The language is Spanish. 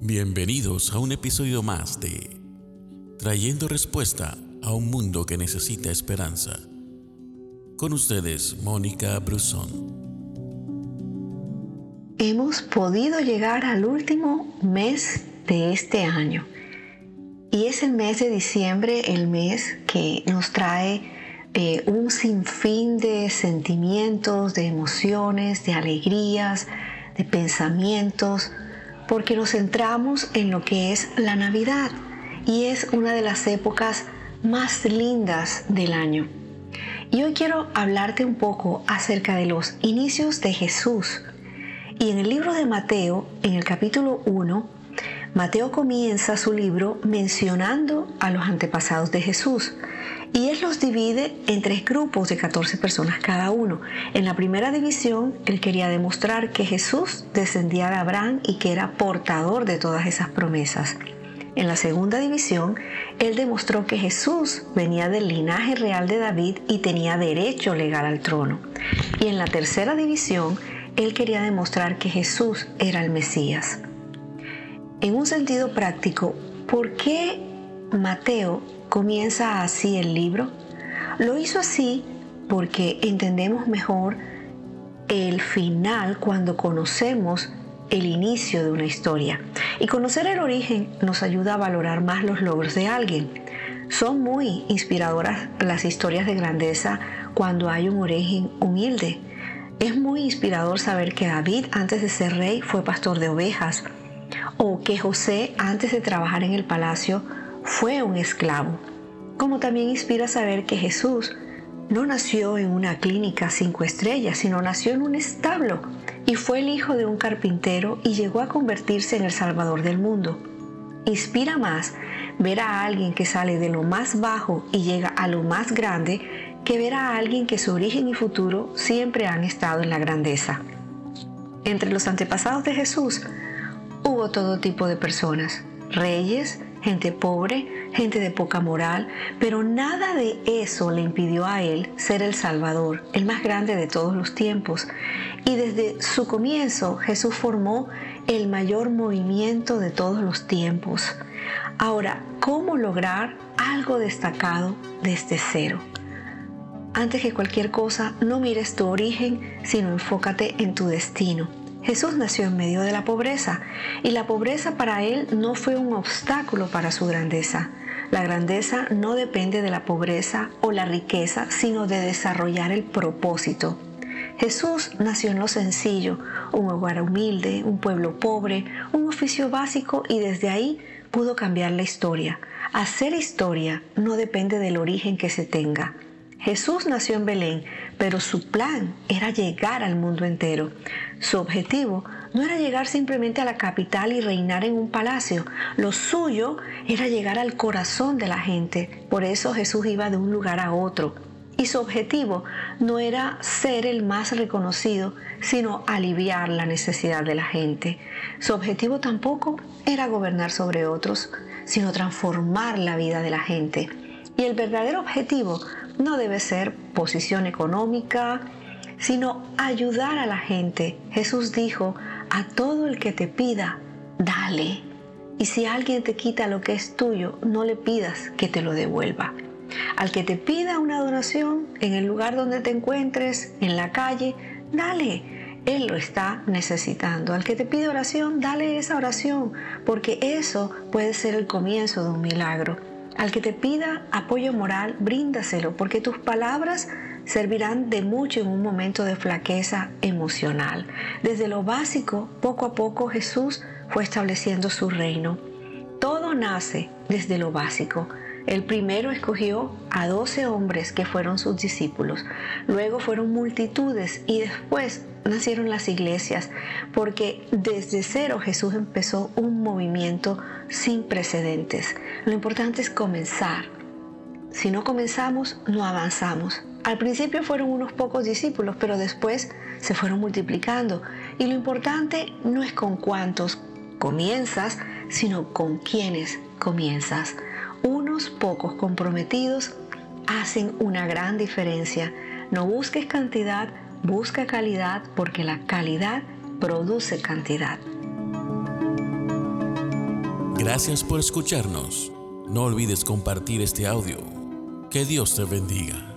Bienvenidos a un episodio más de Trayendo Respuesta a un Mundo que Necesita Esperanza. Con ustedes, Mónica Brusón. Hemos podido llegar al último mes de este año. Y es el mes de diciembre, el mes que nos trae eh, un sinfín de sentimientos, de emociones, de alegrías, de pensamientos, porque nos centramos en lo que es la Navidad y es una de las épocas más lindas del año. Y hoy quiero hablarte un poco acerca de los inicios de Jesús. Y en el libro de Mateo, en el capítulo 1, Mateo comienza su libro mencionando a los antepasados de Jesús y él los divide en tres grupos de 14 personas cada uno. En la primera división, él quería demostrar que Jesús descendía de Abraham y que era portador de todas esas promesas. En la segunda división, él demostró que Jesús venía del linaje real de David y tenía derecho legal al trono. Y en la tercera división, él quería demostrar que Jesús era el Mesías. En un sentido práctico, ¿por qué Mateo comienza así el libro? Lo hizo así porque entendemos mejor el final cuando conocemos el inicio de una historia. Y conocer el origen nos ayuda a valorar más los logros de alguien. Son muy inspiradoras las historias de grandeza cuando hay un origen humilde. Es muy inspirador saber que David antes de ser rey fue pastor de ovejas o que José antes de trabajar en el palacio fue un esclavo. Como también inspira saber que Jesús no nació en una clínica cinco estrellas, sino nació en un establo y fue el hijo de un carpintero y llegó a convertirse en el Salvador del mundo. Inspira más ver a alguien que sale de lo más bajo y llega a lo más grande que ver a alguien que su origen y futuro siempre han estado en la grandeza. Entre los antepasados de Jesús hubo todo tipo de personas, reyes, gente pobre, gente de poca moral, pero nada de eso le impidió a él ser el Salvador, el más grande de todos los tiempos. Y desde su comienzo Jesús formó el mayor movimiento de todos los tiempos. Ahora, ¿cómo lograr algo destacado desde cero? Antes que cualquier cosa, no mires tu origen, sino enfócate en tu destino. Jesús nació en medio de la pobreza y la pobreza para él no fue un obstáculo para su grandeza. La grandeza no depende de la pobreza o la riqueza, sino de desarrollar el propósito. Jesús nació en lo sencillo, un hogar humilde, un pueblo pobre, un oficio básico y desde ahí pudo cambiar la historia. Hacer historia no depende del origen que se tenga. Jesús nació en Belén, pero su plan era llegar al mundo entero. Su objetivo no era llegar simplemente a la capital y reinar en un palacio. Lo suyo era llegar al corazón de la gente. Por eso Jesús iba de un lugar a otro. Y su objetivo no era ser el más reconocido, sino aliviar la necesidad de la gente. Su objetivo tampoco era gobernar sobre otros, sino transformar la vida de la gente. Y el verdadero objetivo no debe ser posición económica, sino ayudar a la gente. Jesús dijo, a todo el que te pida, dale. Y si alguien te quita lo que es tuyo, no le pidas que te lo devuelva. Al que te pida una donación en el lugar donde te encuentres, en la calle, dale. Él lo está necesitando. Al que te pide oración, dale esa oración, porque eso puede ser el comienzo de un milagro. Al que te pida apoyo moral, bríndaselo, porque tus palabras servirán de mucho en un momento de flaqueza emocional. Desde lo básico, poco a poco Jesús fue estableciendo su reino. Todo nace desde lo básico. El primero escogió a doce hombres que fueron sus discípulos. Luego fueron multitudes y después nacieron las iglesias, porque desde cero Jesús empezó un movimiento sin precedentes. Lo importante es comenzar. Si no comenzamos, no avanzamos. Al principio fueron unos pocos discípulos, pero después se fueron multiplicando. Y lo importante no es con cuántos comienzas, sino con quiénes comienzas. Unos pocos comprometidos hacen una gran diferencia. No busques cantidad, busca calidad porque la calidad produce cantidad. Gracias por escucharnos. No olvides compartir este audio. Que Dios te bendiga.